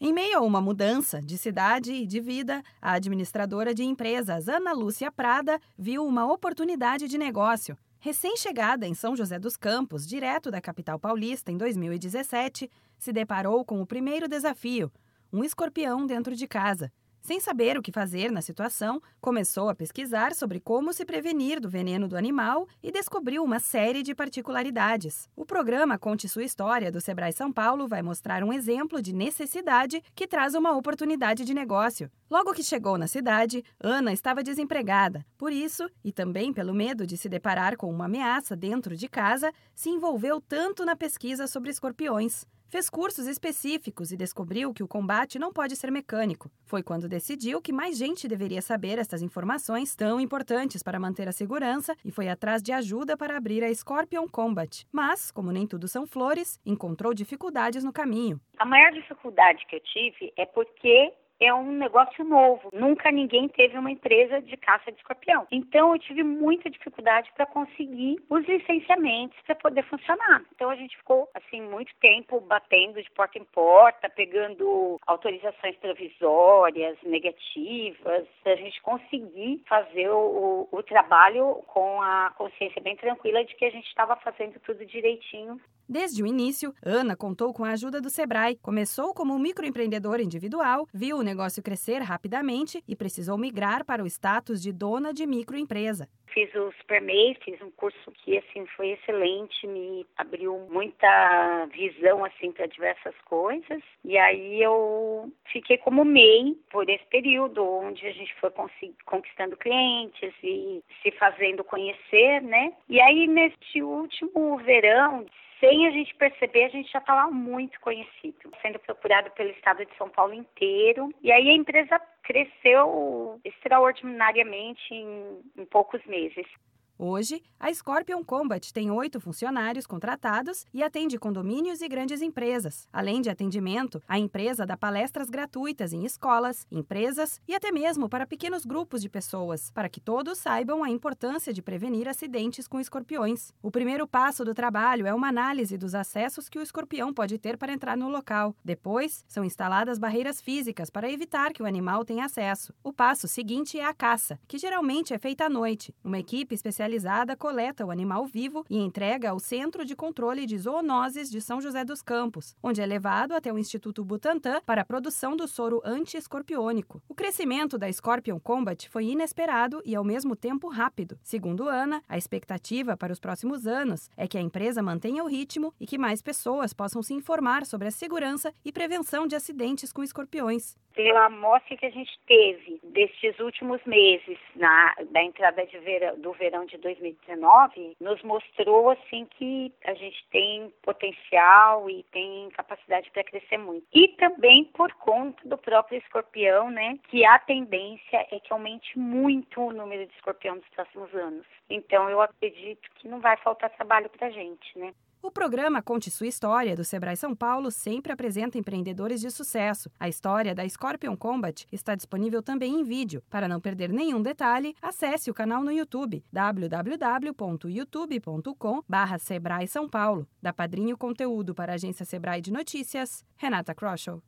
Em meio a uma mudança de cidade e de vida, a administradora de empresas Ana Lúcia Prada viu uma oportunidade de negócio. Recém-chegada em São José dos Campos, direto da capital paulista, em 2017, se deparou com o primeiro desafio: um escorpião dentro de casa. Sem saber o que fazer na situação, começou a pesquisar sobre como se prevenir do veneno do animal e descobriu uma série de particularidades. O programa Conte Sua História do Sebrae São Paulo vai mostrar um exemplo de necessidade que traz uma oportunidade de negócio. Logo que chegou na cidade, Ana estava desempregada. Por isso, e também pelo medo de se deparar com uma ameaça dentro de casa, se envolveu tanto na pesquisa sobre escorpiões. Fez cursos específicos e descobriu que o combate não pode ser mecânico. Foi quando decidiu que mais gente deveria saber estas informações tão importantes para manter a segurança e foi atrás de ajuda para abrir a Scorpion Combat. Mas, como nem tudo são flores, encontrou dificuldades no caminho. A maior dificuldade que eu tive é porque é um negócio novo. Nunca ninguém teve uma empresa de caça de escorpião. Então eu tive muita dificuldade para conseguir os licenciamentos para poder funcionar. Então a gente ficou assim muito tempo batendo de porta em porta, pegando autorizações provisórias, negativas, a gente conseguir fazer o, o trabalho com a consciência bem tranquila de que a gente estava fazendo tudo direitinho. Desde o início, Ana contou com a ajuda do Sebrae. Começou como microempreendedor individual, viu o negócio crescer rapidamente e precisou migrar para o status de dona de microempresa. Fiz o SuperMEI, fiz um curso que assim foi excelente, me abriu muita visão assim para diversas coisas. E aí eu fiquei como MEI por esse período, onde a gente foi conquistando clientes e se fazendo conhecer, né? E aí neste último verão, sem a gente perceber, a gente já está lá muito conhecido, sendo procurado pelo estado de São Paulo inteiro. E aí a empresa cresceu extraordinariamente em, em poucos meses. Hoje, a Scorpion Combat tem oito funcionários contratados e atende condomínios e grandes empresas. Além de atendimento, a empresa dá palestras gratuitas em escolas, empresas e até mesmo para pequenos grupos de pessoas, para que todos saibam a importância de prevenir acidentes com escorpiões. O primeiro passo do trabalho é uma análise dos acessos que o escorpião pode ter para entrar no local. Depois, são instaladas barreiras físicas para evitar que o animal tenha acesso. O passo seguinte é a caça, que geralmente é feita à noite. Uma equipe especializada especializada coleta o animal vivo e entrega ao Centro de Controle de Zoonoses de São José dos Campos, onde é levado até o Instituto Butantan para a produção do soro anti-escorpiônico. O crescimento da Scorpion Combat foi inesperado e ao mesmo tempo rápido. Segundo Ana, a expectativa para os próximos anos é que a empresa mantenha o ritmo e que mais pessoas possam se informar sobre a segurança e prevenção de acidentes com escorpiões pela amostra que a gente teve destes últimos meses na, da entrada verão, do verão de 2019, nos mostrou assim que a gente tem potencial e tem capacidade para crescer muito. E também por conta do próprio escorpião, né, que a tendência é que aumente muito o número de escorpião nos próximos anos. Então eu acredito que não vai faltar trabalho para gente, né? O programa Conte Sua História, do Sebrae São Paulo, sempre apresenta empreendedores de sucesso. A história da Scorpion Combat está disponível também em vídeo. Para não perder nenhum detalhe, acesse o canal no YouTube, www.youtube.com Sebrae São Paulo. Da Padrinho Conteúdo para a agência Sebrae de Notícias, Renata Kroschel.